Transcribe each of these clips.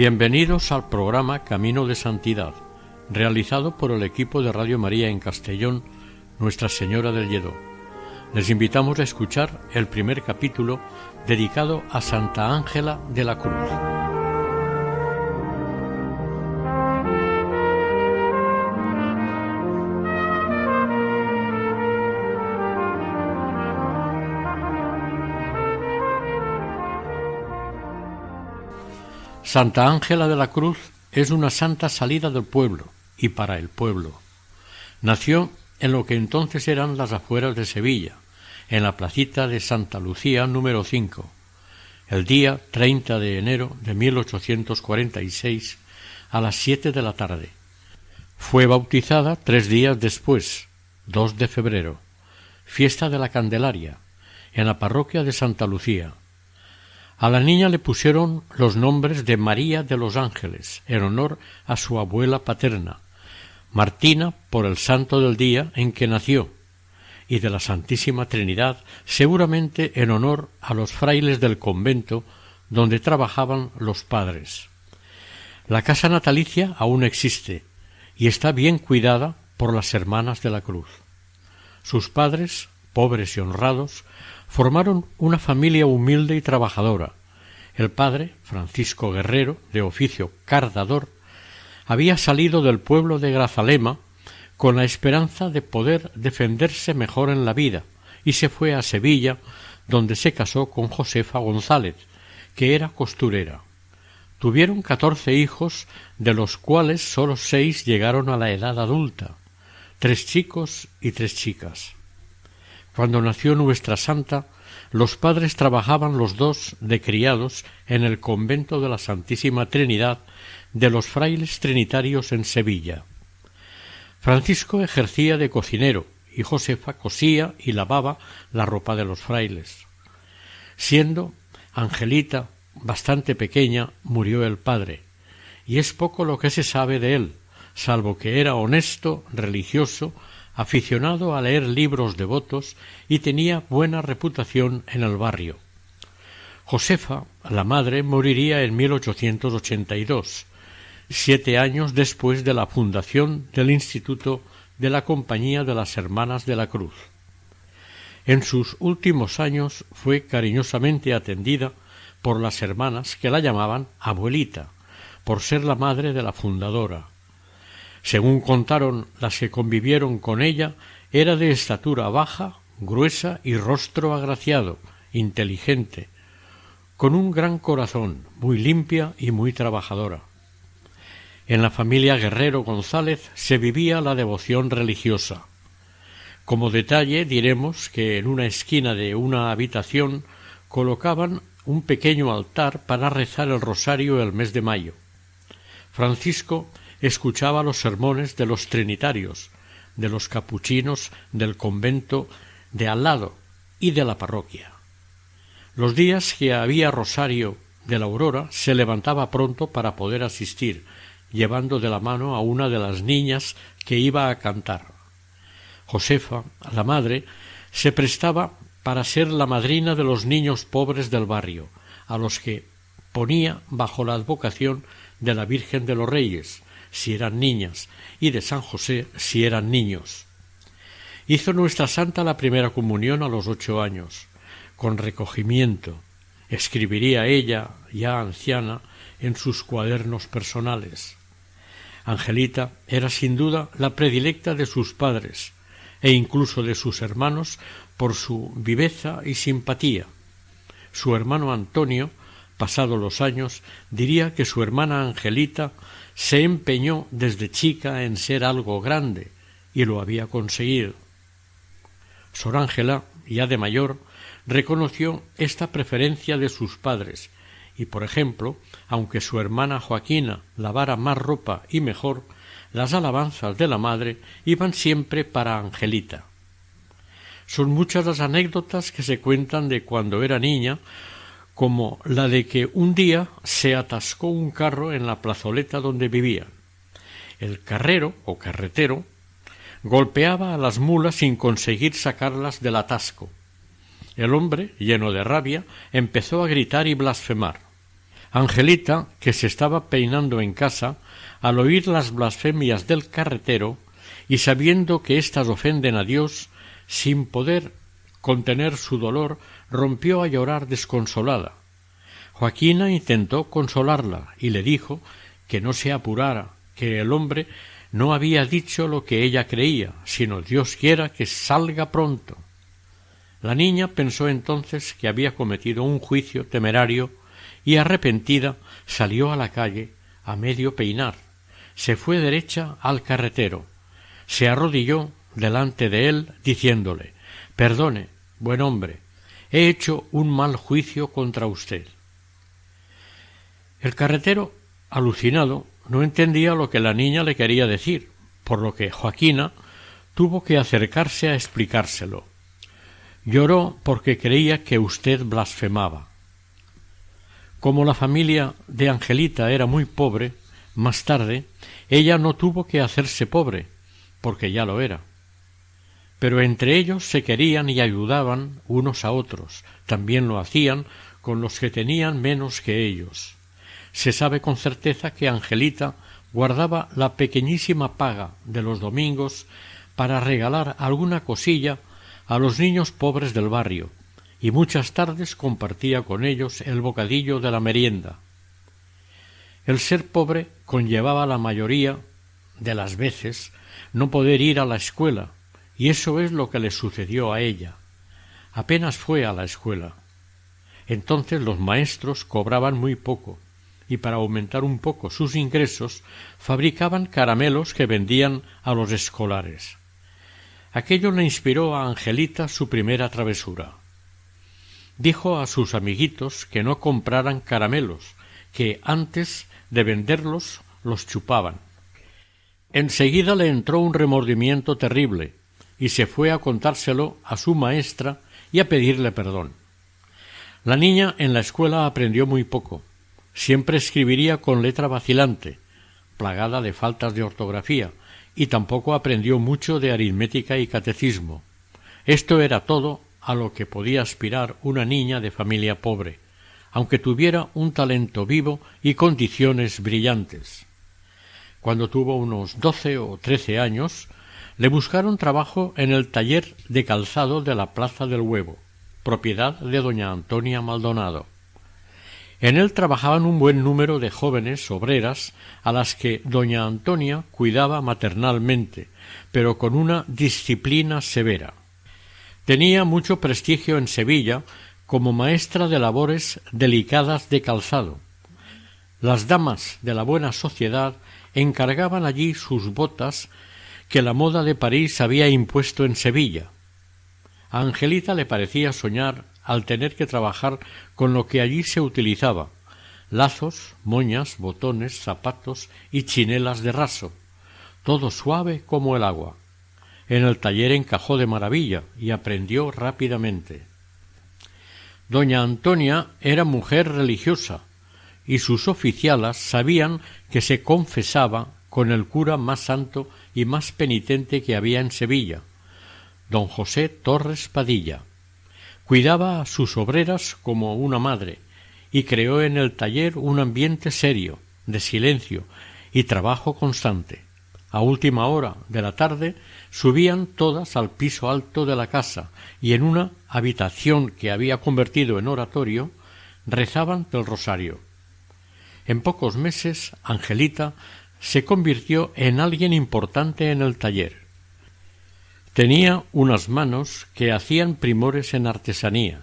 Bienvenidos al programa Camino de Santidad, realizado por el equipo de Radio María en Castellón, Nuestra Señora del Lledó. Les invitamos a escuchar el primer capítulo dedicado a Santa Ángela de la Cruz. Santa Ángela de la Cruz es una santa salida del pueblo y para el pueblo. Nació en lo que entonces eran las afueras de Sevilla, en la placita de Santa Lucía número 5, el día 30 de enero de 1846 a las siete de la tarde. Fue bautizada tres días después, 2 de febrero, fiesta de la Candelaria, en la parroquia de Santa Lucía, a la niña le pusieron los nombres de María de los Ángeles, en honor a su abuela paterna, Martina por el santo del día en que nació, y de la Santísima Trinidad seguramente en honor a los frailes del convento donde trabajaban los padres. La casa natalicia aún existe y está bien cuidada por las hermanas de la cruz. Sus padres, pobres y honrados, formaron una familia humilde y trabajadora. El padre, Francisco Guerrero, de oficio cardador, había salido del pueblo de Grazalema con la esperanza de poder defenderse mejor en la vida y se fue a Sevilla, donde se casó con Josefa González, que era costurera. Tuvieron catorce hijos, de los cuales sólo seis llegaron a la edad adulta, tres chicos y tres chicas. Cuando nació nuestra santa, los padres trabajaban los dos de criados en el convento de la Santísima Trinidad de los frailes trinitarios en Sevilla. Francisco ejercía de cocinero y Josefa cosía y lavaba la ropa de los frailes. Siendo Angelita bastante pequeña, murió el padre, y es poco lo que se sabe de él, salvo que era honesto, religioso, aficionado a leer libros devotos y tenía buena reputación en el barrio. Josefa, la madre, moriría en 1882, siete años después de la fundación del Instituto de la Compañía de las Hermanas de la Cruz. En sus últimos años fue cariñosamente atendida por las hermanas que la llamaban abuelita, por ser la madre de la fundadora, según contaron las que convivieron con ella, era de estatura baja, gruesa y rostro agraciado, inteligente, con un gran corazón, muy limpia y muy trabajadora. En la familia Guerrero González se vivía la devoción religiosa. Como detalle diremos que en una esquina de una habitación colocaban un pequeño altar para rezar el rosario el mes de mayo. Francisco escuchaba los sermones de los trinitarios, de los capuchinos del convento de al lado y de la parroquia. Los días que había rosario de la aurora se levantaba pronto para poder asistir, llevando de la mano a una de las niñas que iba a cantar. Josefa, la madre, se prestaba para ser la madrina de los niños pobres del barrio, a los que ponía bajo la advocación de la Virgen de los Reyes, si eran niñas, y de San José si eran niños. Hizo nuestra santa la primera comunión a los ocho años, con recogimiento. Escribiría ella, ya anciana, en sus cuadernos personales. Angelita era sin duda la predilecta de sus padres e incluso de sus hermanos por su viveza y simpatía. Su hermano Antonio, pasados los años, diría que su hermana Angelita se empeñó desde chica en ser algo grande y lo había conseguido. Sor Ángela, ya de mayor, reconoció esta preferencia de sus padres y, por ejemplo, aunque su hermana Joaquina lavara más ropa y mejor, las alabanzas de la madre iban siempre para Angelita. Son muchas las anécdotas que se cuentan de cuando era niña, como la de que un día se atascó un carro en la plazoleta donde vivía. El carrero o carretero golpeaba a las mulas sin conseguir sacarlas del atasco. El hombre, lleno de rabia, empezó a gritar y blasfemar. Angelita, que se estaba peinando en casa, al oír las blasfemias del carretero y sabiendo que éstas ofenden a Dios, sin poder contener su dolor, rompió a llorar desconsolada. Joaquina intentó consolarla y le dijo que no se apurara, que el hombre no había dicho lo que ella creía, sino Dios quiera que salga pronto. La niña pensó entonces que había cometido un juicio temerario y arrepentida salió a la calle a medio peinar. Se fue derecha al carretero, se arrodilló delante de él diciéndole Perdone, buen hombre, he hecho un mal juicio contra usted. El carretero, alucinado, no entendía lo que la niña le quería decir, por lo que Joaquina tuvo que acercarse a explicárselo. Lloró porque creía que usted blasfemaba. Como la familia de Angelita era muy pobre, más tarde ella no tuvo que hacerse pobre, porque ya lo era. Pero entre ellos se querían y ayudaban unos a otros, también lo hacían con los que tenían menos que ellos. Se sabe con certeza que Angelita guardaba la pequeñísima paga de los domingos para regalar alguna cosilla a los niños pobres del barrio, y muchas tardes compartía con ellos el bocadillo de la merienda. El ser pobre conllevaba la mayoría de las veces no poder ir a la escuela, y eso es lo que le sucedió a ella. Apenas fue a la escuela. Entonces los maestros cobraban muy poco, y para aumentar un poco sus ingresos fabricaban caramelos que vendían a los escolares. Aquello le inspiró a Angelita su primera travesura dijo a sus amiguitos que no compraran caramelos, que antes de venderlos los chupaban. Enseguida le entró un remordimiento terrible y se fue a contárselo a su maestra y a pedirle perdón. La niña en la escuela aprendió muy poco. Siempre escribiría con letra vacilante, plagada de faltas de ortografía, y tampoco aprendió mucho de aritmética y catecismo. Esto era todo a lo que podía aspirar una niña de familia pobre, aunque tuviera un talento vivo y condiciones brillantes. Cuando tuvo unos doce o trece años, le buscaron trabajo en el taller de calzado de la Plaza del Huevo, propiedad de doña Antonia Maldonado. En él trabajaban un buen número de jóvenes obreras a las que doña Antonia cuidaba maternalmente, pero con una disciplina severa. Tenía mucho prestigio en Sevilla como maestra de labores delicadas de calzado. Las damas de la buena sociedad encargaban allí sus botas que la moda de París había impuesto en Sevilla. A Angelita le parecía soñar al tener que trabajar con lo que allí se utilizaba lazos, moñas, botones, zapatos y chinelas de raso, todo suave como el agua. En el taller encajó de maravilla y aprendió rápidamente. Doña Antonia era mujer religiosa y sus oficialas sabían que se confesaba con el cura más santo y más penitente que había en Sevilla, don José Torres Padilla. Cuidaba a sus obreras como una madre y creó en el taller un ambiente serio, de silencio y trabajo constante. A última hora de la tarde subían todas al piso alto de la casa y en una habitación que había convertido en oratorio rezaban del rosario. En pocos meses Angelita se convirtió en alguien importante en el taller. Tenía unas manos que hacían primores en artesanía.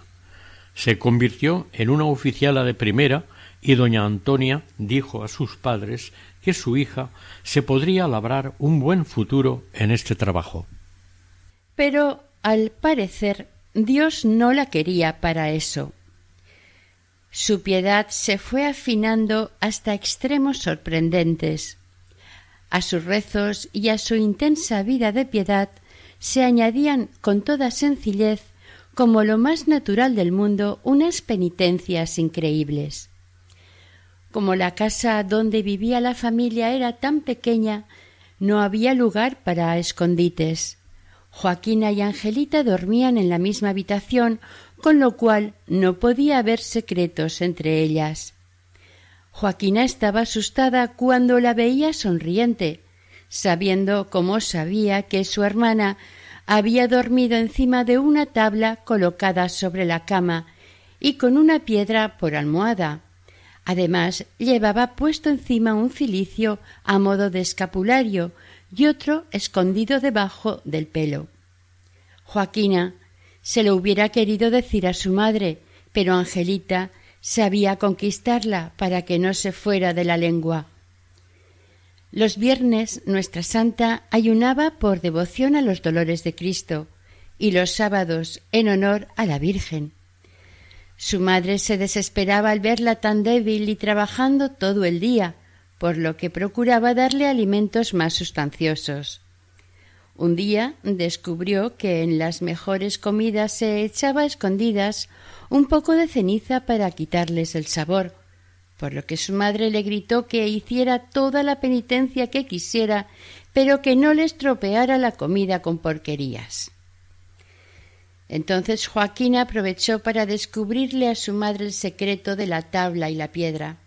Se convirtió en una oficiala de primera y doña Antonia dijo a sus padres que su hija se podría labrar un buen futuro en este trabajo. Pero al parecer, Dios no la quería para eso. Su piedad se fue afinando hasta extremos sorprendentes. A sus rezos y a su intensa vida de piedad se añadían con toda sencillez, como lo más natural del mundo, unas penitencias increíbles. Como la casa donde vivía la familia era tan pequeña, no había lugar para escondites. Joaquina y Angelita dormían en la misma habitación, con lo cual no podía haber secretos entre ellas. Joaquina estaba asustada cuando la veía sonriente, sabiendo como sabía que su hermana había dormido encima de una tabla colocada sobre la cama y con una piedra por almohada. Además, llevaba puesto encima un cilicio a modo de escapulario y otro escondido debajo del pelo. Joaquina se lo hubiera querido decir a su madre, pero Angelita sabía conquistarla para que no se fuera de la lengua. Los viernes nuestra santa ayunaba por devoción a los dolores de Cristo y los sábados en honor a la Virgen. Su madre se desesperaba al verla tan débil y trabajando todo el día, por lo que procuraba darle alimentos más sustanciosos. Un día descubrió que en las mejores comidas se echaba a escondidas un poco de ceniza para quitarles el sabor, por lo que su madre le gritó que hiciera toda la penitencia que quisiera, pero que no le estropeara la comida con porquerías. Entonces Joaquín aprovechó para descubrirle a su madre el secreto de la tabla y la piedra.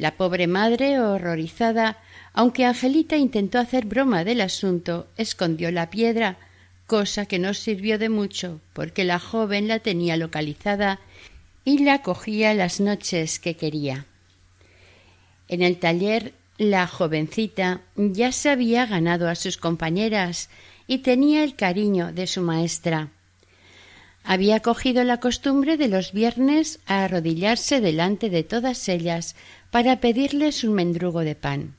La pobre madre, horrorizada, aunque Angelita intentó hacer broma del asunto, escondió la piedra, cosa que no sirvió de mucho, porque la joven la tenía localizada y la cogía las noches que quería. En el taller la jovencita ya se había ganado a sus compañeras y tenía el cariño de su maestra. Había cogido la costumbre de los viernes a arrodillarse delante de todas ellas para pedirles un mendrugo de pan.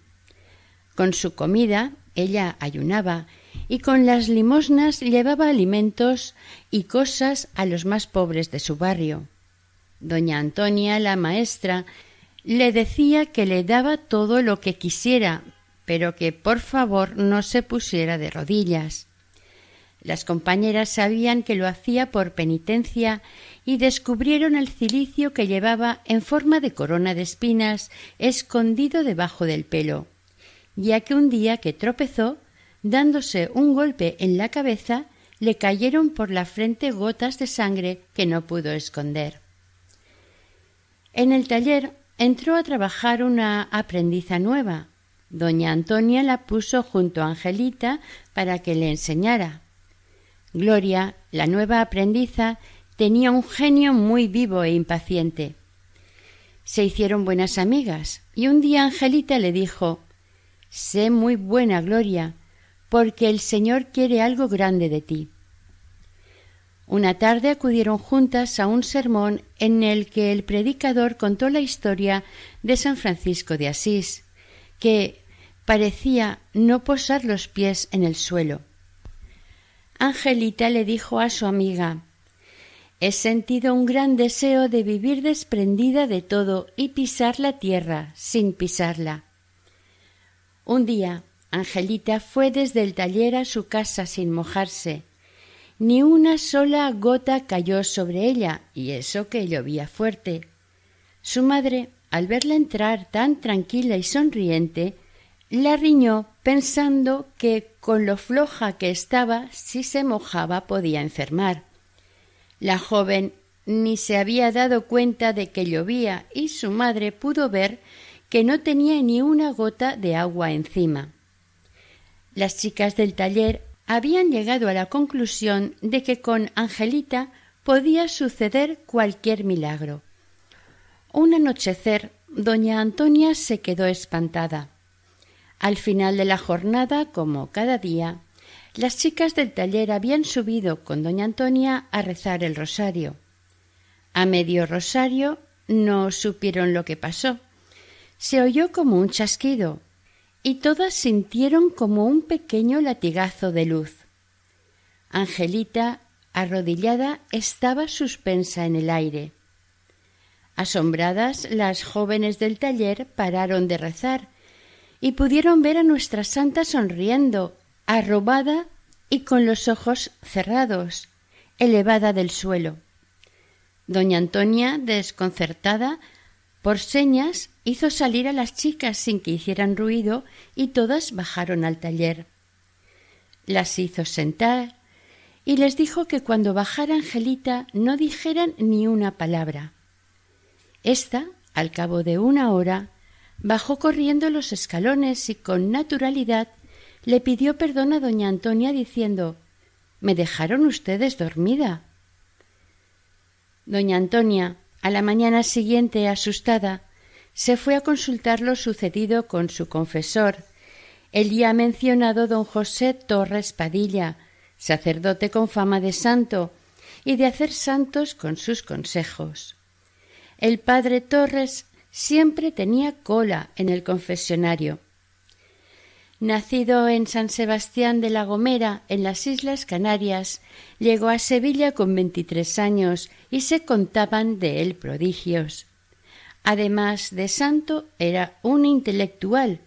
Con su comida ella ayunaba y con las limosnas llevaba alimentos y cosas a los más pobres de su barrio. Doña Antonia, la maestra, le decía que le daba todo lo que quisiera, pero que por favor no se pusiera de rodillas. Las compañeras sabían que lo hacía por penitencia y descubrieron el cilicio que llevaba en forma de corona de espinas escondido debajo del pelo, ya que un día que tropezó, dándose un golpe en la cabeza, le cayeron por la frente gotas de sangre que no pudo esconder. En el taller entró a trabajar una aprendiza nueva, Doña Antonia la puso junto a Angelita para que le enseñara. Gloria, la nueva aprendiza, tenía un genio muy vivo e impaciente. Se hicieron buenas amigas y un día Angelita le dijo Sé muy buena, Gloria, porque el Señor quiere algo grande de ti. Una tarde acudieron juntas a un sermón en el que el predicador contó la historia de San Francisco de Asís, que parecía no posar los pies en el suelo. Angelita le dijo a su amiga He sentido un gran deseo de vivir desprendida de todo y pisar la tierra sin pisarla. Un día Angelita fue desde el taller a su casa sin mojarse. Ni una sola gota cayó sobre ella, y eso que llovía fuerte. Su madre, al verla entrar tan tranquila y sonriente, la riñó pensando que con lo floja que estaba, si se mojaba podía enfermar. La joven ni se había dado cuenta de que llovía y su madre pudo ver que no tenía ni una gota de agua encima. Las chicas del taller habían llegado a la conclusión de que con Angelita podía suceder cualquier milagro. Un anochecer, doña Antonia se quedó espantada. Al final de la jornada, como cada día, las chicas del taller habían subido con doña Antonia a rezar el rosario. A medio rosario no supieron lo que pasó. Se oyó como un chasquido y todas sintieron como un pequeño latigazo de luz. Angelita, arrodillada, estaba suspensa en el aire. Asombradas, las jóvenes del taller pararon de rezar y pudieron ver a nuestra santa sonriendo, arrobada y con los ojos cerrados, elevada del suelo. Doña Antonia, desconcertada, por señas hizo salir a las chicas sin que hicieran ruido y todas bajaron al taller. Las hizo sentar y les dijo que cuando bajara Angelita no dijeran ni una palabra. Esta, al cabo de una hora, bajó corriendo los escalones y con naturalidad le pidió perdón a doña Antonia diciendo Me dejaron ustedes dormida. Doña Antonia, a la mañana siguiente, asustada, se fue a consultar lo sucedido con su confesor, el ya mencionado don José Torres Padilla, sacerdote con fama de santo y de hacer santos con sus consejos. El padre Torres siempre tenía cola en el confesionario. Nacido en San Sebastián de la Gomera, en las Islas Canarias, llegó a Sevilla con veintitrés años y se contaban de él prodigios. Además de santo, era un intelectual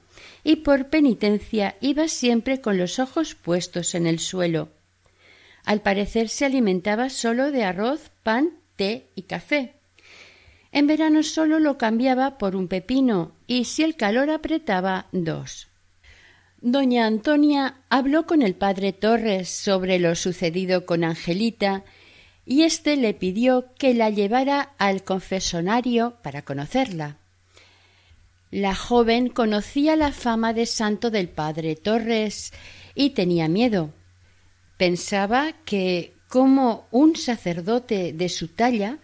y por penitencia iba siempre con los ojos puestos en el suelo. Al parecer se alimentaba solo de arroz, pan, té y café. En verano solo lo cambiaba por un pepino y si el calor apretaba dos. Doña Antonia habló con el padre Torres sobre lo sucedido con Angelita y éste le pidió que la llevara al confesonario para conocerla. La joven conocía la fama de santo del padre Torres y tenía miedo. Pensaba que, como un sacerdote de su talla,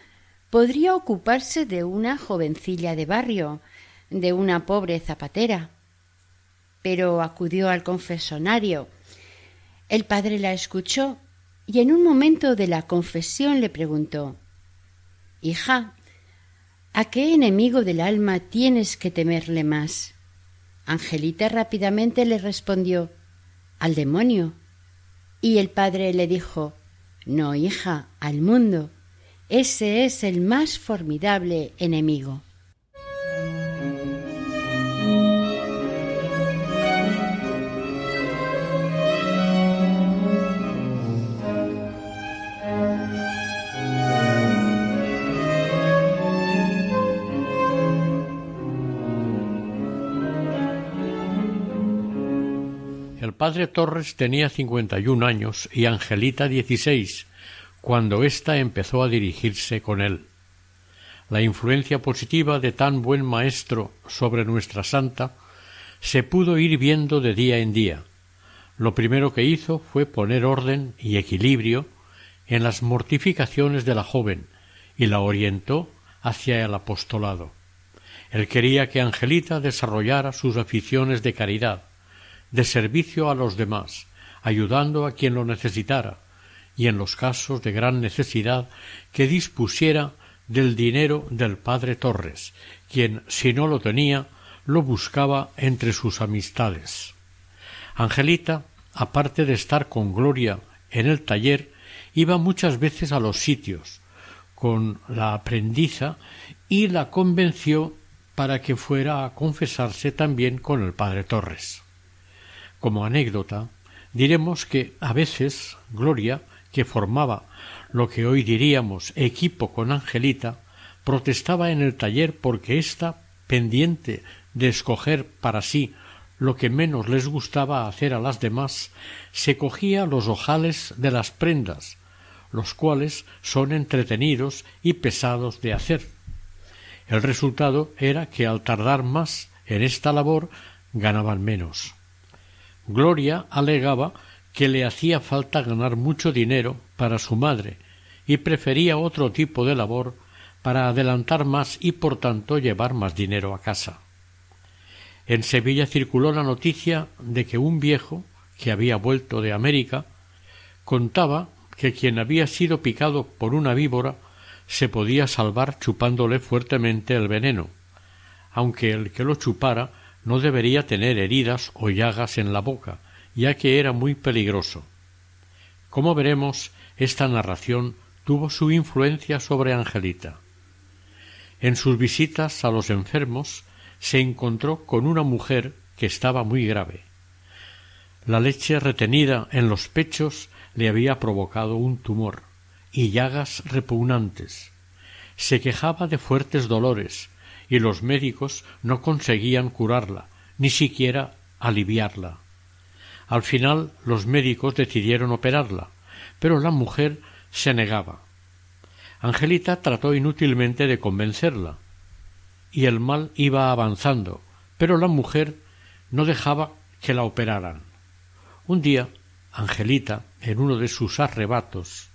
podría ocuparse de una jovencilla de barrio, de una pobre zapatera. Pero acudió al confesonario. El padre la escuchó y en un momento de la confesión le preguntó Hija, ¿a qué enemigo del alma tienes que temerle más? Angelita rápidamente le respondió Al demonio. Y el padre le dijo No, hija, al mundo. Ese es el más formidable enemigo. El padre Torres tenía cincuenta y un años y Angelita dieciséis, cuando ésta empezó a dirigirse con él. La influencia positiva de tan buen maestro sobre nuestra santa se pudo ir viendo de día en día. Lo primero que hizo fue poner orden y equilibrio en las mortificaciones de la joven y la orientó hacia el apostolado. Él quería que Angelita desarrollara sus aficiones de caridad, de servicio a los demás, ayudando a quien lo necesitara, y en los casos de gran necesidad que dispusiera del dinero del padre Torres, quien, si no lo tenía, lo buscaba entre sus amistades. Angelita, aparte de estar con Gloria en el taller, iba muchas veces a los sitios con la aprendiza y la convenció para que fuera a confesarse también con el padre Torres. Como anécdota, diremos que a veces Gloria que formaba lo que hoy diríamos equipo con Angelita, protestaba en el taller porque ésta, pendiente de escoger para sí lo que menos les gustaba hacer a las demás, se cogía los ojales de las prendas, los cuales son entretenidos y pesados de hacer. El resultado era que al tardar más en esta labor ganaban menos. Gloria alegaba que le hacía falta ganar mucho dinero para su madre y prefería otro tipo de labor para adelantar más y por tanto llevar más dinero a casa. En Sevilla circuló la noticia de que un viejo que había vuelto de América contaba que quien había sido picado por una víbora se podía salvar chupándole fuertemente el veneno, aunque el que lo chupara no debería tener heridas o llagas en la boca, ya que era muy peligroso. Como veremos, esta narración tuvo su influencia sobre Angelita. En sus visitas a los enfermos se encontró con una mujer que estaba muy grave. La leche retenida en los pechos le había provocado un tumor y llagas repugnantes. Se quejaba de fuertes dolores y los médicos no conseguían curarla, ni siquiera aliviarla. Al final los médicos decidieron operarla, pero la mujer se negaba. Angelita trató inútilmente de convencerla, y el mal iba avanzando, pero la mujer no dejaba que la operaran. Un día, Angelita, en uno de sus arrebatos,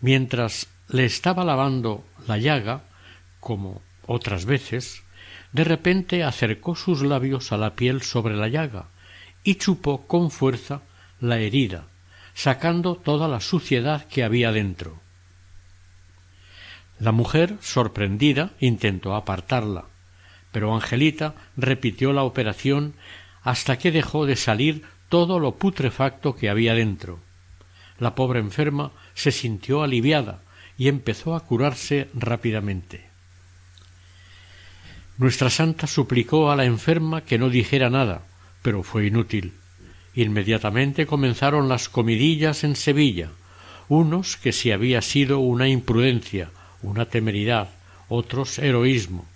mientras le estaba lavando la llaga, como otras veces, de repente acercó sus labios a la piel sobre la llaga y chupó con fuerza la herida, sacando toda la suciedad que había dentro. La mujer, sorprendida, intentó apartarla, pero Angelita repitió la operación hasta que dejó de salir todo lo putrefacto que había dentro. La pobre enferma se sintió aliviada y empezó a curarse rápidamente. Nuestra santa suplicó a la enferma que no dijera nada, pero fue inútil. Inmediatamente comenzaron las comidillas en Sevilla, unos que si había sido una imprudencia, una temeridad, otros heroísmo.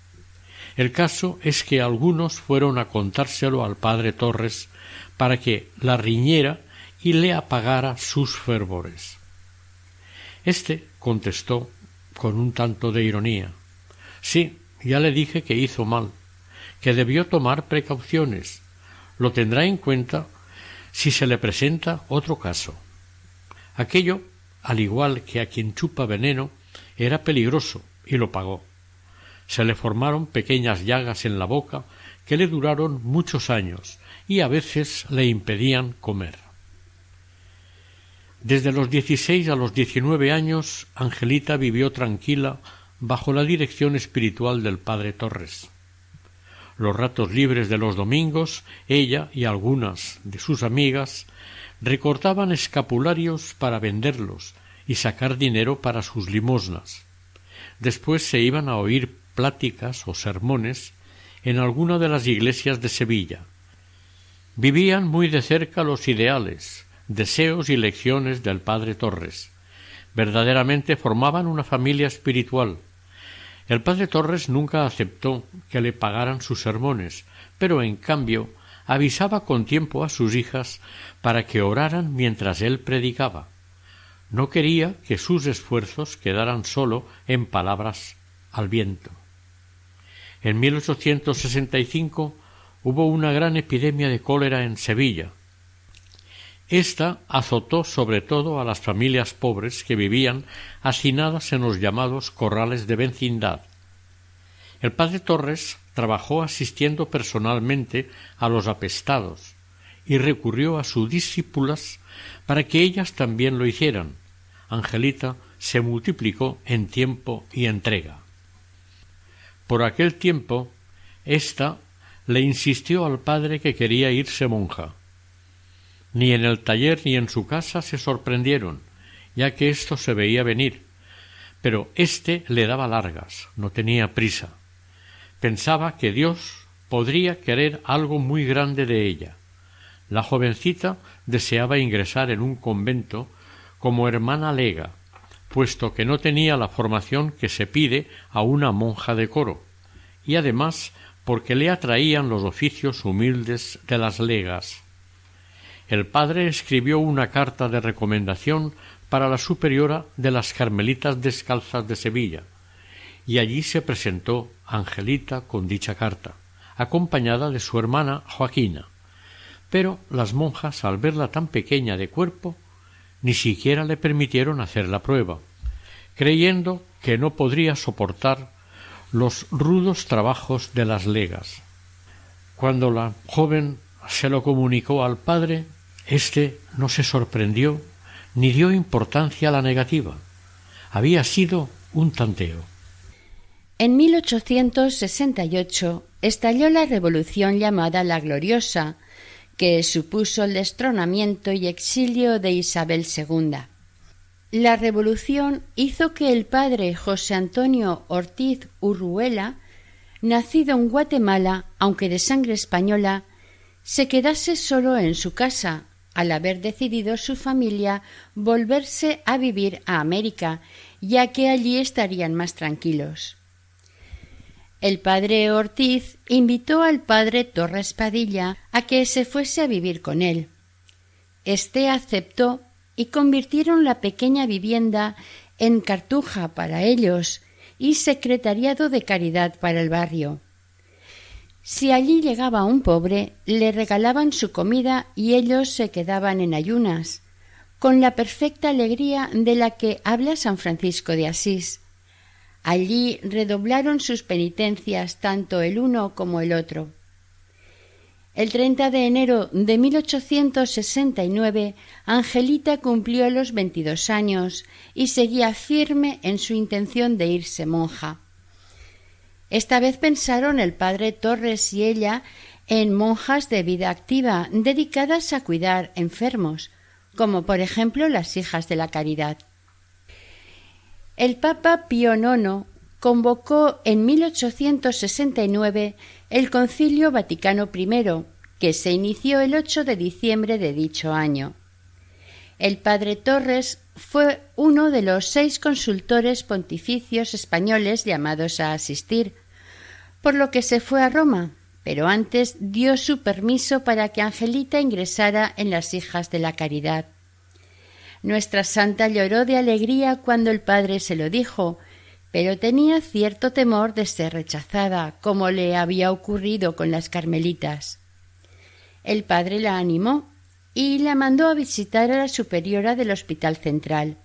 El caso es que algunos fueron a contárselo al padre Torres para que la riñera y le apagara sus fervores. Este contestó con un tanto de ironía Sí, ya le dije que hizo mal, que debió tomar precauciones. Lo tendrá en cuenta si se le presenta otro caso. Aquello, al igual que a quien chupa veneno, era peligroso y lo pagó. Se le formaron pequeñas llagas en la boca que le duraron muchos años y a veces le impedían comer. Desde los dieciséis a los diecinueve años, Angelita vivió tranquila bajo la dirección espiritual del padre Torres. Los ratos libres de los domingos, ella y algunas de sus amigas recortaban escapularios para venderlos y sacar dinero para sus limosnas. Después se iban a oír pláticas o sermones en alguna de las iglesias de Sevilla. Vivían muy de cerca los ideales, deseos y lecciones del padre Torres. Verdaderamente formaban una familia espiritual, el padre Torres nunca aceptó que le pagaran sus sermones, pero en cambio avisaba con tiempo a sus hijas para que oraran mientras él predicaba. No quería que sus esfuerzos quedaran solo en palabras al viento. En 1865 hubo una gran epidemia de cólera en Sevilla, esta azotó sobre todo a las familias pobres que vivían hacinadas en los llamados corrales de vecindad. El padre Torres trabajó asistiendo personalmente a los apestados y recurrió a sus discípulas para que ellas también lo hicieran. Angelita se multiplicó en tiempo y entrega. Por aquel tiempo, ésta le insistió al padre que quería irse monja ni en el taller ni en su casa se sorprendieron, ya que esto se veía venir. Pero éste le daba largas, no tenía prisa. Pensaba que Dios podría querer algo muy grande de ella. La jovencita deseaba ingresar en un convento como hermana lega, puesto que no tenía la formación que se pide a una monja de coro, y además porque le atraían los oficios humildes de las legas el padre escribió una carta de recomendación para la superiora de las Carmelitas Descalzas de Sevilla, y allí se presentó Angelita con dicha carta, acompañada de su hermana Joaquina. Pero las monjas, al verla tan pequeña de cuerpo, ni siquiera le permitieron hacer la prueba, creyendo que no podría soportar los rudos trabajos de las legas. Cuando la joven se lo comunicó al padre, este no se sorprendió ni dio importancia a la negativa. Había sido un tanteo. En 1868 estalló la revolución llamada la Gloriosa, que supuso el destronamiento y exilio de Isabel II. la revolución hizo que el padre José Antonio Ortiz Urruela, nacido en Guatemala, aunque de sangre española, se quedase solo en su casa, al haber decidido su familia volverse a vivir a América, ya que allí estarían más tranquilos. El padre Ortiz invitó al padre Torres Padilla a que se fuese a vivir con él. Este aceptó y convirtieron la pequeña vivienda en cartuja para ellos y secretariado de caridad para el barrio. Si allí llegaba un pobre, le regalaban su comida y ellos se quedaban en ayunas, con la perfecta alegría de la que habla San Francisco de Asís. Allí redoblaron sus penitencias tanto el uno como el otro. El 30 de enero de 1869, Angelita cumplió los veintidós años y seguía firme en su intención de irse monja. Esta vez pensaron el padre Torres y ella en monjas de vida activa dedicadas a cuidar enfermos, como por ejemplo las hijas de la caridad. El Papa Pío IX convocó en 1869 el Concilio Vaticano I, que se inició el 8 de diciembre de dicho año. El padre Torres fue uno de los seis consultores pontificios españoles llamados a asistir, por lo que se fue a Roma, pero antes dio su permiso para que Angelita ingresara en las hijas de la caridad. Nuestra santa lloró de alegría cuando el padre se lo dijo, pero tenía cierto temor de ser rechazada, como le había ocurrido con las carmelitas. El padre la animó y la mandó a visitar a la superiora del Hospital Central.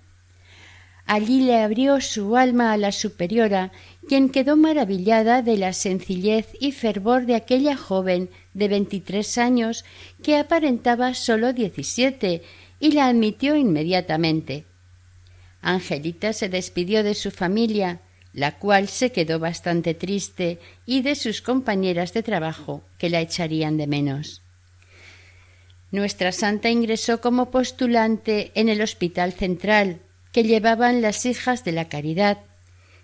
Allí le abrió su alma a la superiora, quien quedó maravillada de la sencillez y fervor de aquella joven de veintitrés años que aparentaba sólo diecisiete y la admitió inmediatamente. Angelita se despidió de su familia, la cual se quedó bastante triste, y de sus compañeras de trabajo, que la echarían de menos. Nuestra santa ingresó como postulante en el Hospital Central, que llevaban las hijas de la caridad,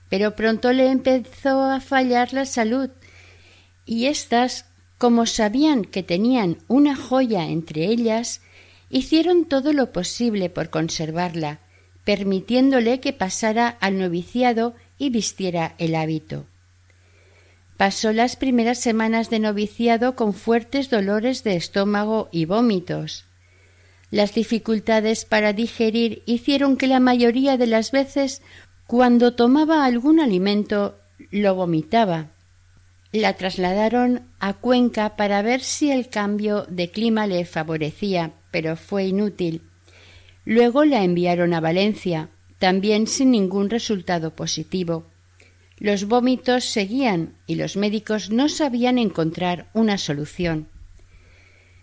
pero pronto le empezó a fallar la salud, y éstas, como sabían que tenían una joya entre ellas, hicieron todo lo posible por conservarla, permitiéndole que pasara al noviciado y vistiera el hábito. Pasó las primeras semanas de noviciado con fuertes dolores de estómago y vómitos. Las dificultades para digerir hicieron que la mayoría de las veces, cuando tomaba algún alimento, lo vomitaba. La trasladaron a Cuenca para ver si el cambio de clima le favorecía, pero fue inútil. Luego la enviaron a Valencia, también sin ningún resultado positivo. Los vómitos seguían y los médicos no sabían encontrar una solución.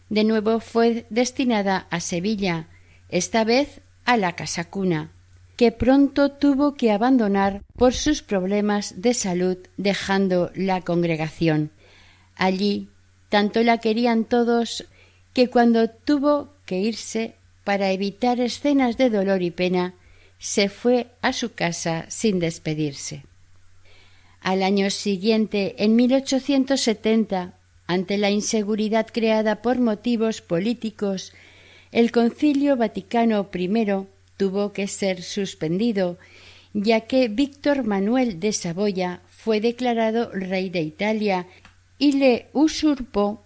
De nuevo fue destinada a Sevilla, esta vez a la casa cuna, que pronto tuvo que abandonar por sus problemas de salud dejando la congregación. Allí tanto la querían todos que cuando tuvo que irse para evitar escenas de dolor y pena, se fue a su casa sin despedirse. Al año siguiente, en 1870, ante la inseguridad creada por motivos políticos, el Concilio Vaticano I tuvo que ser suspendido, ya que Víctor Manuel de Saboya fue declarado rey de Italia y le usurpó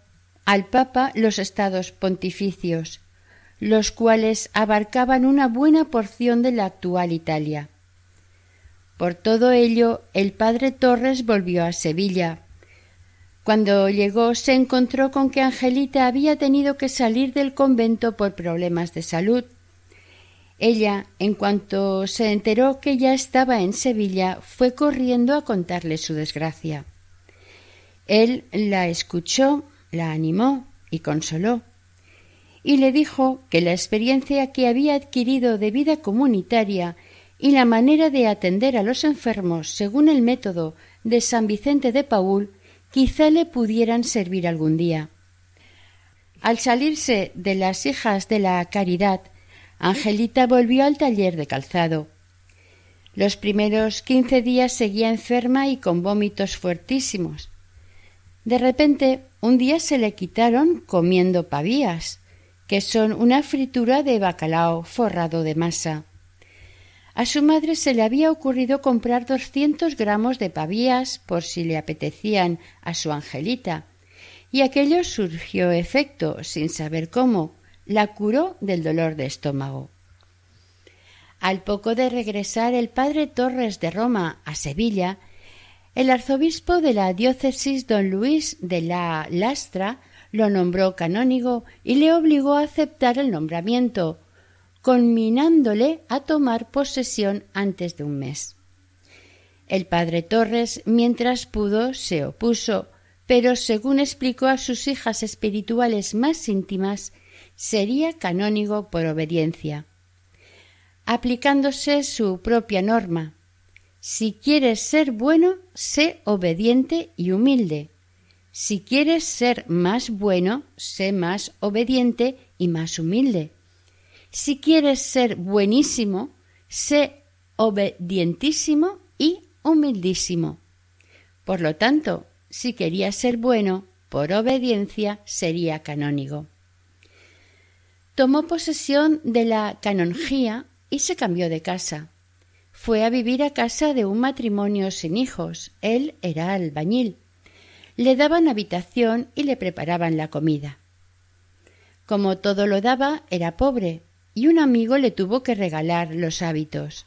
al Papa los estados pontificios, los cuales abarcaban una buena porción de la actual Italia. Por todo ello, el padre Torres volvió a Sevilla. Cuando llegó se encontró con que Angelita había tenido que salir del convento por problemas de salud. Ella, en cuanto se enteró que ya estaba en Sevilla, fue corriendo a contarle su desgracia. Él la escuchó, la animó y consoló, y le dijo que la experiencia que había adquirido de vida comunitaria y la manera de atender a los enfermos según el método de San Vicente de Paul quizá le pudieran servir algún día. Al salirse de las hijas de la caridad, Angelita volvió al taller de calzado. Los primeros quince días seguía enferma y con vómitos fuertísimos. De repente, un día se le quitaron comiendo pavías, que son una fritura de bacalao forrado de masa. A su madre se le había ocurrido comprar doscientos gramos de pavías por si le apetecían a su Angelita, y aquello surgió efecto, sin saber cómo, la curó del dolor de estómago. Al poco de regresar el padre Torres de Roma a Sevilla, el arzobispo de la diócesis don Luis de la Lastra lo nombró canónigo y le obligó a aceptar el nombramiento, conminándole a tomar posesión antes de un mes. El padre Torres, mientras pudo, se opuso, pero según explicó a sus hijas espirituales más íntimas, sería canónigo por obediencia, aplicándose su propia norma. Si quieres ser bueno, sé obediente y humilde. Si quieres ser más bueno, sé más obediente y más humilde. Si quieres ser buenísimo, sé obedientísimo y humildísimo. Por lo tanto, si quería ser bueno, por obediencia sería canónigo. Tomó posesión de la canonjía y se cambió de casa. Fue a vivir a casa de un matrimonio sin hijos. Él era albañil. Le daban habitación y le preparaban la comida. Como todo lo daba, era pobre, y un amigo le tuvo que regalar los hábitos.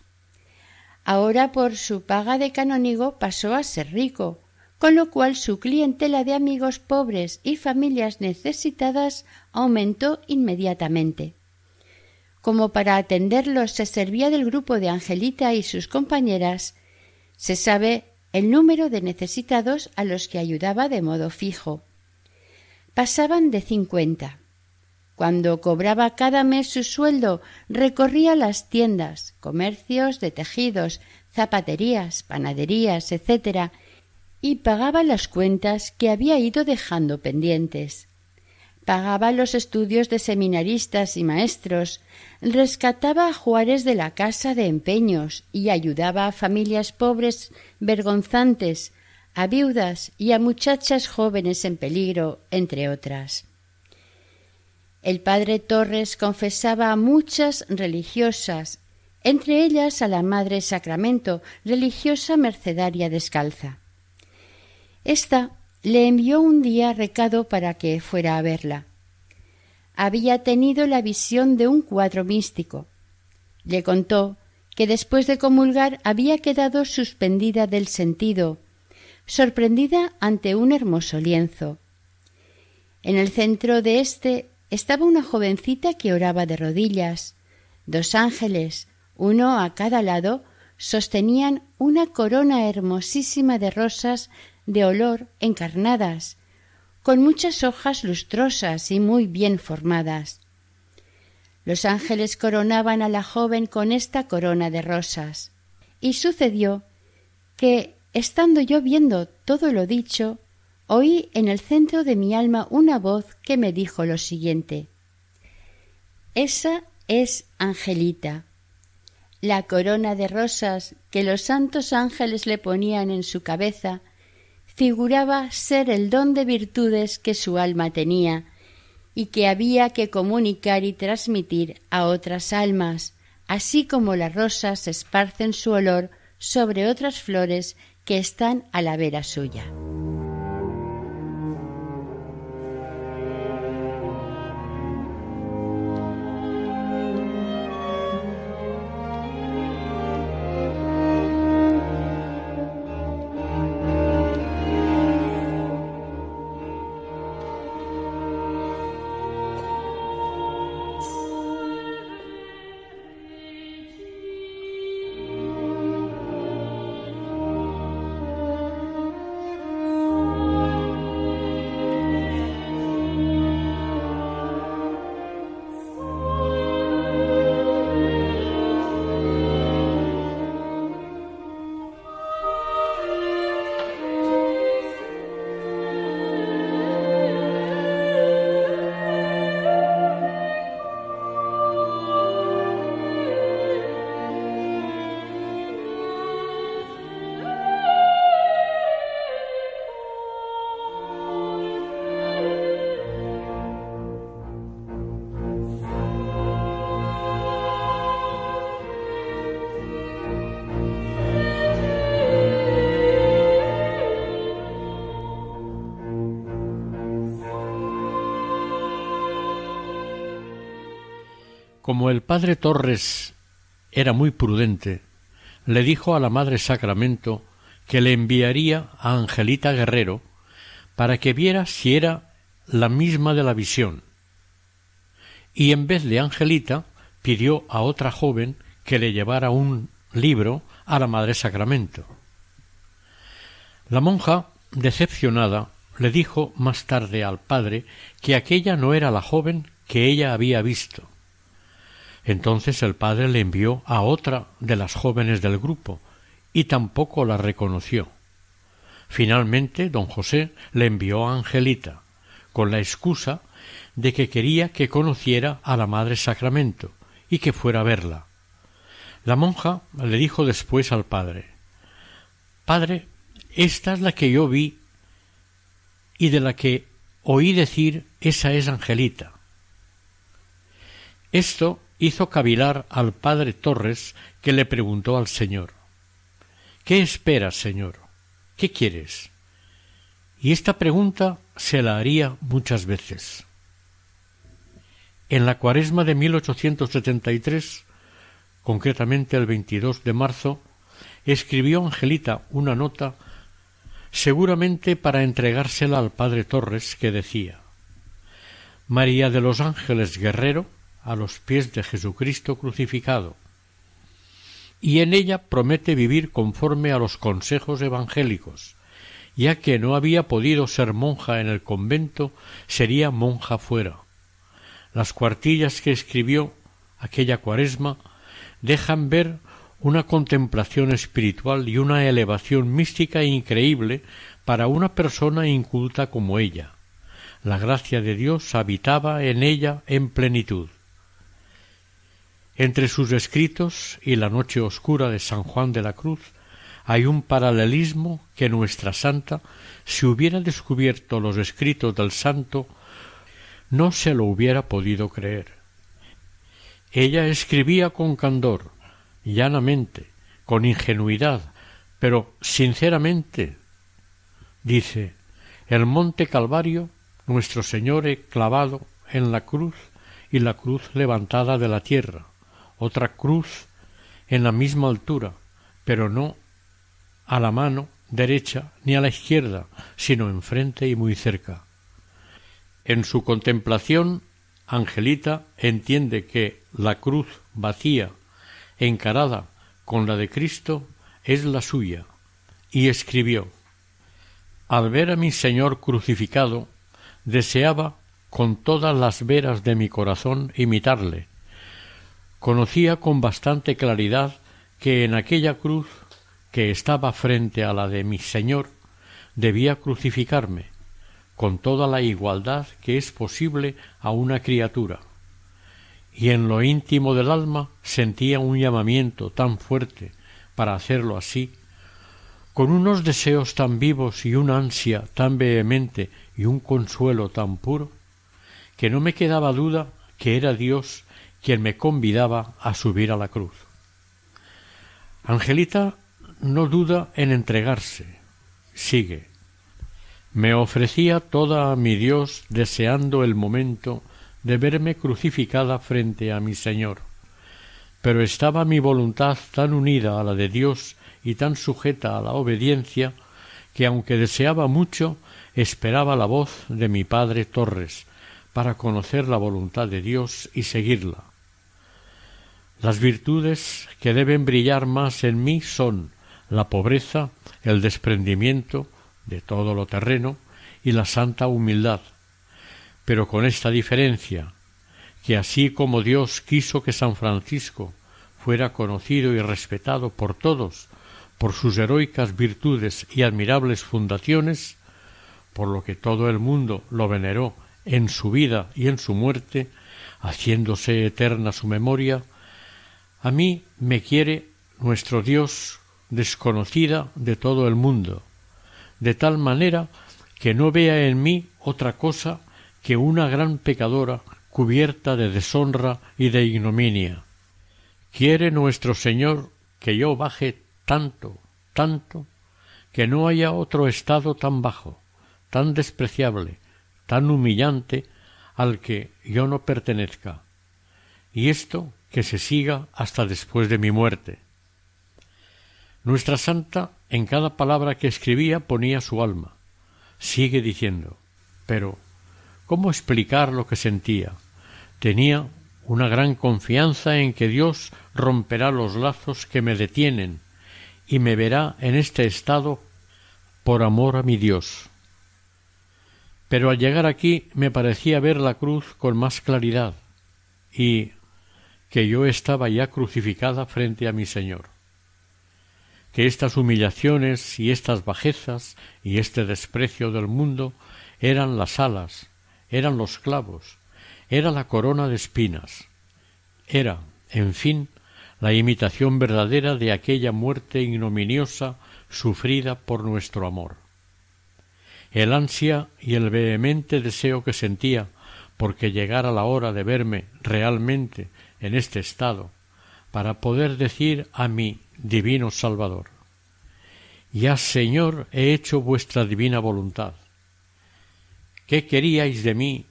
Ahora por su paga de canónigo pasó a ser rico, con lo cual su clientela de amigos pobres y familias necesitadas aumentó inmediatamente. Como para atenderlos se servía del grupo de Angelita y sus compañeras, se sabe el número de necesitados a los que ayudaba de modo fijo. Pasaban de cincuenta. Cuando cobraba cada mes su sueldo, recorría las tiendas, comercios de tejidos, zapaterías, panaderías, etcétera, y pagaba las cuentas que había ido dejando pendientes. Pagaba los estudios de seminaristas y maestros, rescataba a Juárez de la casa de empeños y ayudaba a familias pobres vergonzantes, a viudas y a muchachas jóvenes en peligro, entre otras. El padre Torres confesaba a muchas religiosas, entre ellas a la Madre Sacramento, religiosa mercedaria descalza. Esta le envió un día recado para que fuera a verla. Había tenido la visión de un cuadro místico. Le contó que después de comulgar había quedado suspendida del sentido, sorprendida ante un hermoso lienzo. En el centro de éste estaba una jovencita que oraba de rodillas. Dos ángeles, uno a cada lado, sostenían una corona hermosísima de rosas de olor encarnadas, con muchas hojas lustrosas y muy bien formadas. Los ángeles coronaban a la joven con esta corona de rosas. Y sucedió que, estando yo viendo todo lo dicho, oí en el centro de mi alma una voz que me dijo lo siguiente Esa es Angelita. La corona de rosas que los santos ángeles le ponían en su cabeza figuraba ser el don de virtudes que su alma tenía y que había que comunicar y transmitir a otras almas, así como las rosas esparcen su olor sobre otras flores que están a la vera suya. Como el padre Torres era muy prudente, le dijo a la Madre Sacramento que le enviaría a Angelita Guerrero para que viera si era la misma de la visión. Y en vez de Angelita pidió a otra joven que le llevara un libro a la Madre Sacramento. La monja, decepcionada, le dijo más tarde al padre que aquella no era la joven que ella había visto. Entonces el padre le envió a otra de las jóvenes del grupo, y tampoco la reconoció. Finalmente don José le envió a Angelita, con la excusa de que quería que conociera a la Madre Sacramento y que fuera a verla. La monja le dijo después al padre Padre, esta es la que yo vi y de la que oí decir esa es Angelita. Esto hizo cavilar al padre Torres, que le preguntó al señor ¿Qué esperas, señor? ¿Qué quieres? Y esta pregunta se la haría muchas veces. En la cuaresma de 1873, concretamente el 22 de marzo, escribió Angelita una nota seguramente para entregársela al padre Torres, que decía María de los Ángeles Guerrero, a los pies de Jesucristo crucificado, y en ella promete vivir conforme a los consejos evangélicos, ya que no había podido ser monja en el convento, sería monja fuera. Las cuartillas que escribió aquella cuaresma dejan ver una contemplación espiritual y una elevación mística increíble para una persona inculta como ella. La gracia de Dios habitaba en ella en plenitud. Entre sus escritos y la noche oscura de San Juan de la Cruz hay un paralelismo que nuestra santa, si hubiera descubierto los escritos del santo, no se lo hubiera podido creer. Ella escribía con candor, llanamente, con ingenuidad, pero sinceramente, dice, el monte Calvario, nuestro Señor clavado en la cruz y la cruz levantada de la tierra, otra cruz en la misma altura, pero no a la mano derecha ni a la izquierda, sino enfrente y muy cerca. En su contemplación, Angelita entiende que la cruz vacía encarada con la de Cristo es la suya, y escribió Al ver a mi Señor crucificado, deseaba con todas las veras de mi corazón imitarle. Conocía con bastante claridad que en aquella cruz que estaba frente a la de mi Señor debía crucificarme, con toda la igualdad que es posible a una criatura. Y en lo íntimo del alma sentía un llamamiento tan fuerte para hacerlo así, con unos deseos tan vivos y una ansia tan vehemente y un consuelo tan puro, que no me quedaba duda que era Dios quien me convidaba a subir a la cruz. Angelita no duda en entregarse. Sigue. Me ofrecía toda a mi Dios deseando el momento de verme crucificada frente a mi Señor. Pero estaba mi voluntad tan unida a la de Dios y tan sujeta a la obediencia que aunque deseaba mucho, esperaba la voz de mi padre Torres para conocer la voluntad de Dios y seguirla. Las virtudes que deben brillar más en mí son la pobreza, el desprendimiento de todo lo terreno y la santa humildad, pero con esta diferencia que así como Dios quiso que San Francisco fuera conocido y respetado por todos por sus heroicas virtudes y admirables fundaciones, por lo que todo el mundo lo veneró en su vida y en su muerte, haciéndose eterna su memoria, a mí me quiere nuestro Dios desconocida de todo el mundo, de tal manera que no vea en mí otra cosa que una gran pecadora cubierta de deshonra y de ignominia. Quiere nuestro Señor que yo baje tanto, tanto, que no haya otro estado tan bajo, tan despreciable, tan humillante al que yo no pertenezca. y esto que se siga hasta después de mi muerte. Nuestra santa en cada palabra que escribía ponía su alma. Sigue diciendo, pero ¿cómo explicar lo que sentía? Tenía una gran confianza en que Dios romperá los lazos que me detienen y me verá en este estado por amor a mi Dios. Pero al llegar aquí me parecía ver la cruz con más claridad y que yo estaba ya crucificada frente a mi Señor. Que estas humillaciones y estas bajezas y este desprecio del mundo eran las alas, eran los clavos, era la corona de espinas, era, en fin, la imitación verdadera de aquella muerte ignominiosa sufrida por nuestro amor. El ansia y el vehemente deseo que sentía porque llegara la hora de verme realmente en este estado, para poder decir a mi divino Salvador Ya, Señor, he hecho vuestra divina voluntad. ¿Qué queríais de mí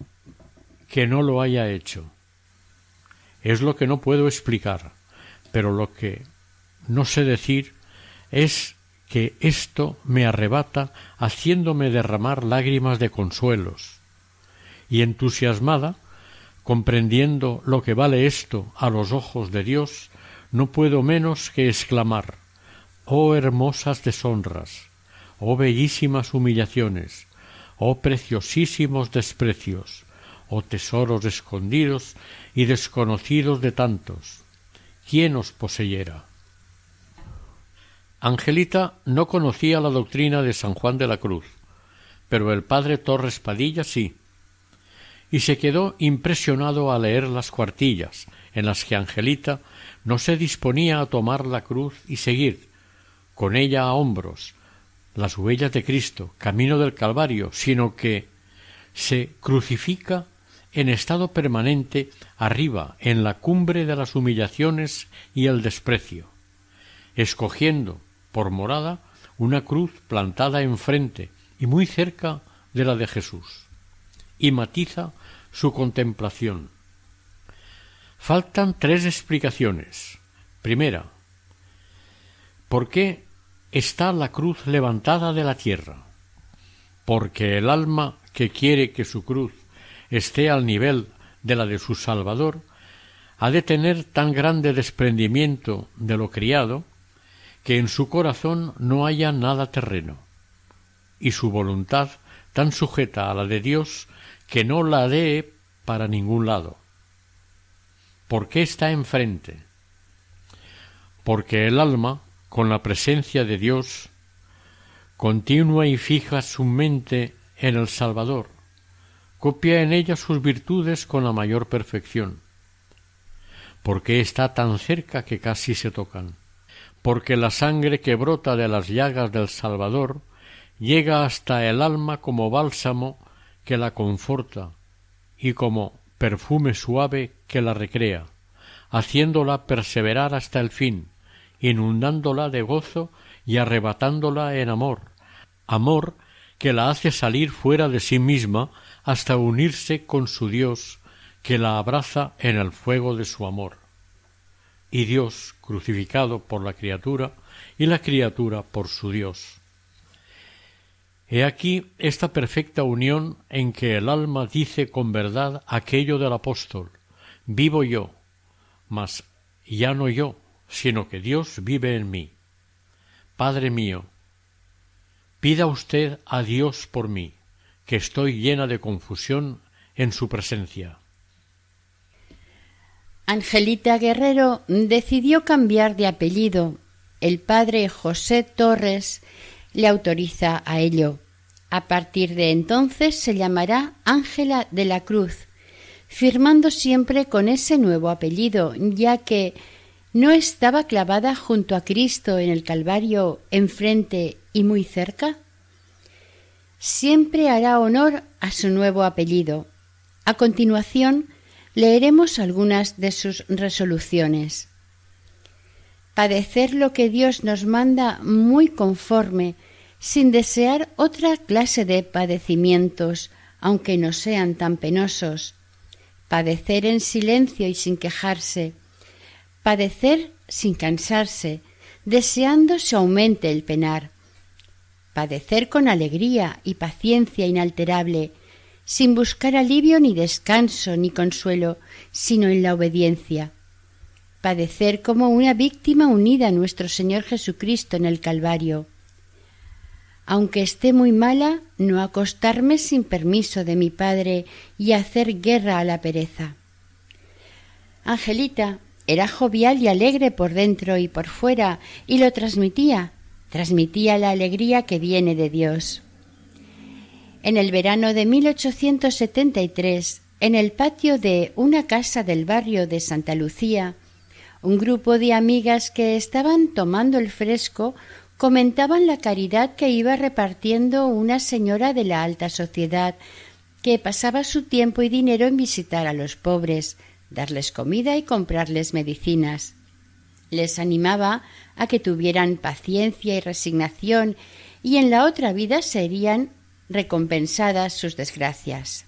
que no lo haya hecho? Es lo que no puedo explicar, pero lo que no sé decir es que esto me arrebata haciéndome derramar lágrimas de consuelos. Y entusiasmada, comprendiendo lo que vale esto a los ojos de Dios, no puedo menos que exclamar Oh hermosas deshonras, oh bellísimas humillaciones, oh preciosísimos desprecios, oh tesoros escondidos y desconocidos de tantos. ¿Quién os poseyera? Angelita no conocía la doctrina de San Juan de la Cruz, pero el padre Torres Padilla sí, y se quedó impresionado al leer las cuartillas, en las que Angelita no se disponía a tomar la cruz y seguir, con ella a hombros, las huellas de Cristo, camino del Calvario, sino que se crucifica en estado permanente arriba, en la cumbre de las humillaciones y el desprecio, escogiendo por morada una cruz plantada enfrente y muy cerca de la de Jesús, y matiza su contemplación. Faltan tres explicaciones. Primera, ¿por qué está la cruz levantada de la tierra? Porque el alma que quiere que su cruz esté al nivel de la de su Salvador, ha de tener tan grande desprendimiento de lo criado que en su corazón no haya nada terreno, y su voluntad tan sujeta a la de Dios que no la dé para ningún lado. ¿Por qué está enfrente? Porque el alma, con la presencia de Dios, continua y fija su mente en el Salvador, copia en ella sus virtudes con la mayor perfección. ¿Por qué está tan cerca que casi se tocan? porque la sangre que brota de las llagas del Salvador llega hasta el alma como bálsamo que la conforta y como perfume suave que la recrea, haciéndola perseverar hasta el fin, inundándola de gozo y arrebatándola en amor, amor que la hace salir fuera de sí misma hasta unirse con su Dios, que la abraza en el fuego de su amor y Dios crucificado por la criatura y la criatura por su Dios. He aquí esta perfecta unión en que el alma dice con verdad aquello del apóstol vivo yo, mas ya no yo, sino que Dios vive en mí. Padre mío, pida usted a Dios por mí, que estoy llena de confusión en su presencia. Angelita Guerrero decidió cambiar de apellido. El padre José Torres le autoriza a ello. A partir de entonces se llamará Ángela de la Cruz, firmando siempre con ese nuevo apellido, ya que no estaba clavada junto a Cristo en el Calvario enfrente y muy cerca. Siempre hará honor a su nuevo apellido. A continuación, leeremos algunas de sus resoluciones. Padecer lo que Dios nos manda muy conforme, sin desear otra clase de padecimientos, aunque no sean tan penosos. padecer en silencio y sin quejarse, padecer sin cansarse, deseando se aumente el penar, padecer con alegría y paciencia inalterable, sin buscar alivio ni descanso ni consuelo, sino en la obediencia, padecer como una víctima unida a nuestro Señor Jesucristo en el Calvario, aunque esté muy mala, no acostarme sin permiso de mi padre y hacer guerra a la pereza. Angelita era jovial y alegre por dentro y por fuera, y lo transmitía, transmitía la alegría que viene de Dios. En el verano de 1873, en el patio de una casa del barrio de Santa Lucía, un grupo de amigas que estaban tomando el fresco comentaban la caridad que iba repartiendo una señora de la alta sociedad que pasaba su tiempo y dinero en visitar a los pobres, darles comida y comprarles medicinas. Les animaba a que tuvieran paciencia y resignación y en la otra vida serían recompensadas sus desgracias.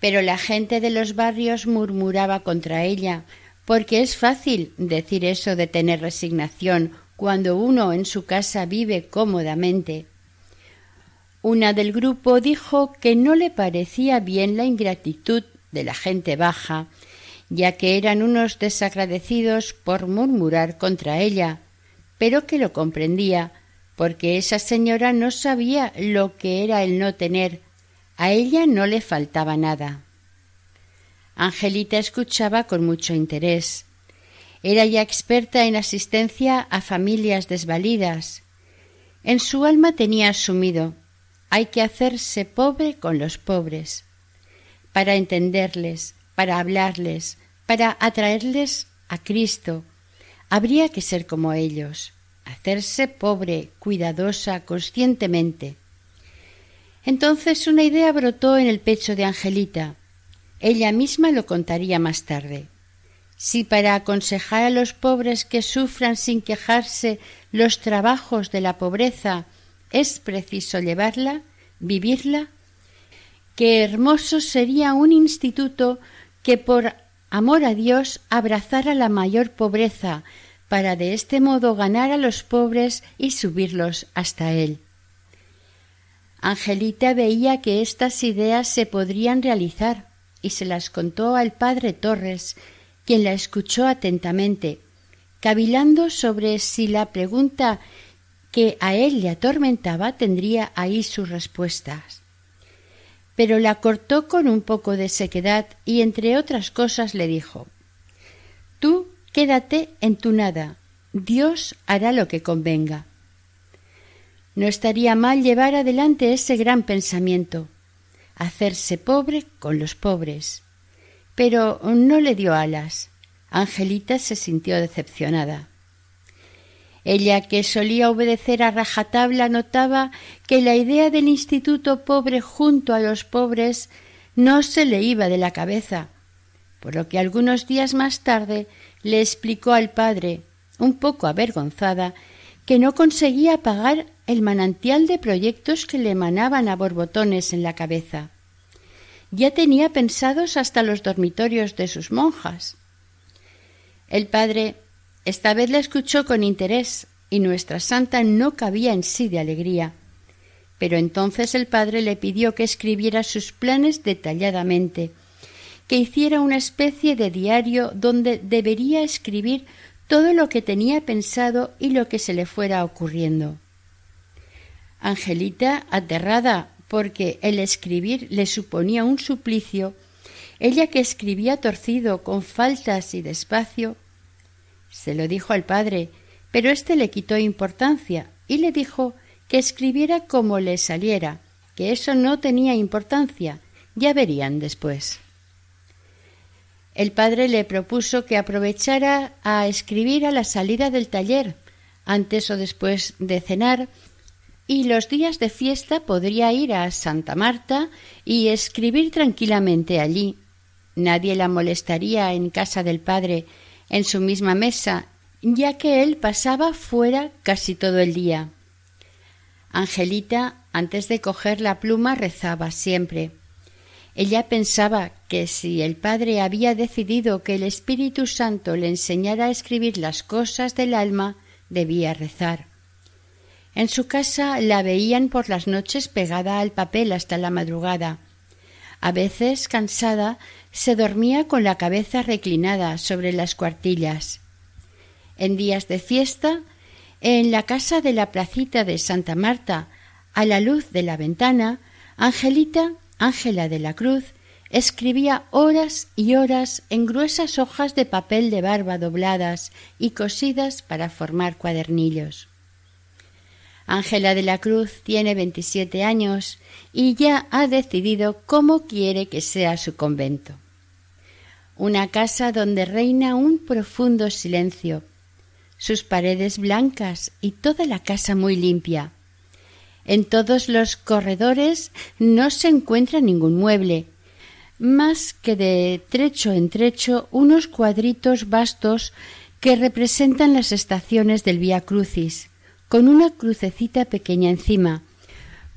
Pero la gente de los barrios murmuraba contra ella, porque es fácil decir eso de tener resignación cuando uno en su casa vive cómodamente. Una del grupo dijo que no le parecía bien la ingratitud de la gente baja ya que eran unos desagradecidos por murmurar contra ella, pero que lo comprendía, porque esa señora no sabía lo que era el no tener, a ella no le faltaba nada. Angelita escuchaba con mucho interés. Era ya experta en asistencia a familias desvalidas. En su alma tenía asumido hay que hacerse pobre con los pobres, para entenderles, para hablarles, para atraerles a Cristo, habría que ser como ellos, hacerse pobre, cuidadosa, conscientemente. Entonces una idea brotó en el pecho de Angelita. Ella misma lo contaría más tarde. Si para aconsejar a los pobres que sufran sin quejarse los trabajos de la pobreza es preciso llevarla, vivirla, qué hermoso sería un instituto que por amor a Dios abrazara la mayor pobreza, para de este modo ganar a los pobres y subirlos hasta él. Angelita veía que estas ideas se podrían realizar y se las contó al padre Torres, quien la escuchó atentamente, cavilando sobre si la pregunta que a él le atormentaba tendría ahí sus respuestas pero la cortó con un poco de sequedad y entre otras cosas le dijo Tú quédate en tu nada, Dios hará lo que convenga. No estaría mal llevar adelante ese gran pensamiento, hacerse pobre con los pobres. Pero no le dio alas. Angelita se sintió decepcionada. Ella, que solía obedecer a rajatabla, notaba que la idea del instituto pobre junto a los pobres no se le iba de la cabeza, por lo que algunos días más tarde le explicó al padre, un poco avergonzada, que no conseguía pagar el manantial de proyectos que le emanaban a borbotones en la cabeza. Ya tenía pensados hasta los dormitorios de sus monjas. El padre esta vez la escuchó con interés y nuestra santa no cabía en sí de alegría. Pero entonces el padre le pidió que escribiera sus planes detalladamente, que hiciera una especie de diario donde debería escribir todo lo que tenía pensado y lo que se le fuera ocurriendo. Angelita, aterrada porque el escribir le suponía un suplicio, ella que escribía torcido, con faltas y despacio, se lo dijo al padre, pero éste le quitó importancia y le dijo que escribiera como le saliera, que eso no tenía importancia, ya verían después. El padre le propuso que aprovechara a escribir a la salida del taller, antes o después de cenar, y los días de fiesta podría ir a Santa Marta y escribir tranquilamente allí. Nadie la molestaría en casa del padre, en su misma mesa, ya que él pasaba fuera casi todo el día. Angelita, antes de coger la pluma, rezaba siempre. Ella pensaba que si el padre había decidido que el Espíritu Santo le enseñara a escribir las cosas del alma, debía rezar. En su casa la veían por las noches pegada al papel hasta la madrugada. A veces, cansada, se dormía con la cabeza reclinada sobre las cuartillas. En días de fiesta, en la casa de la placita de Santa Marta, a la luz de la ventana, Angelita, Ángela de la Cruz, escribía horas y horas en gruesas hojas de papel de barba dobladas y cosidas para formar cuadernillos. Ángela de la Cruz tiene veintisiete años y ya ha decidido cómo quiere que sea su convento. Una casa donde reina un profundo silencio, sus paredes blancas y toda la casa muy limpia. En todos los corredores no se encuentra ningún mueble, más que de trecho en trecho unos cuadritos vastos que representan las estaciones del Vía Crucis con una crucecita pequeña encima,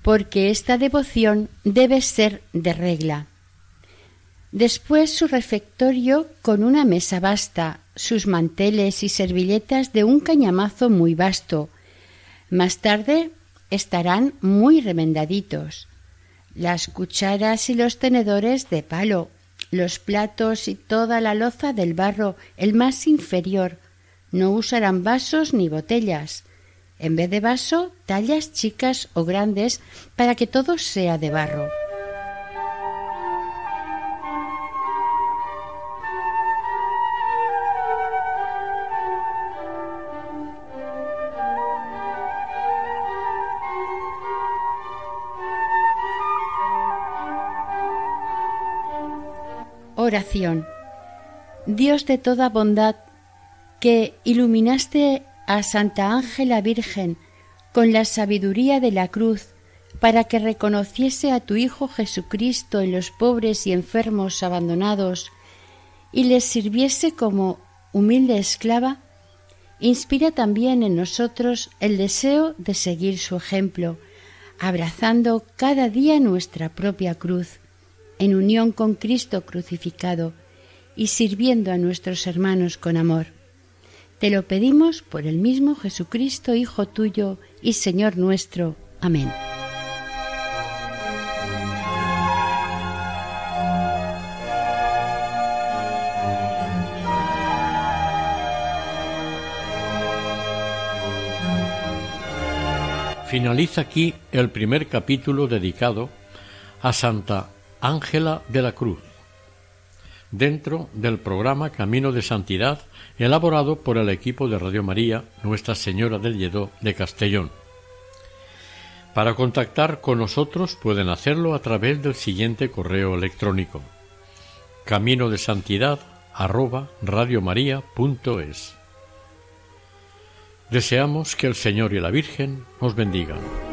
porque esta devoción debe ser de regla. Después su refectorio con una mesa vasta, sus manteles y servilletas de un cañamazo muy vasto. Más tarde estarán muy remendaditos. Las cucharas y los tenedores de palo, los platos y toda la loza del barro, el más inferior. No usarán vasos ni botellas. En vez de vaso, tallas chicas o grandes para que todo sea de barro. Oración. Dios de toda bondad, que iluminaste a Santa Ángela Virgen con la sabiduría de la cruz para que reconociese a tu Hijo Jesucristo en los pobres y enfermos abandonados y les sirviese como humilde esclava, inspira también en nosotros el deseo de seguir su ejemplo, abrazando cada día nuestra propia cruz, en unión con Cristo crucificado y sirviendo a nuestros hermanos con amor. Te lo pedimos por el mismo Jesucristo, Hijo tuyo y Señor nuestro. Amén. Finaliza aquí el primer capítulo dedicado a Santa Ángela de la Cruz, dentro del programa Camino de Santidad elaborado por el equipo de Radio María Nuestra Señora del Lledó de Castellón. Para contactar con nosotros pueden hacerlo a través del siguiente correo electrónico camino de santidad Deseamos que el Señor y la Virgen os bendigan.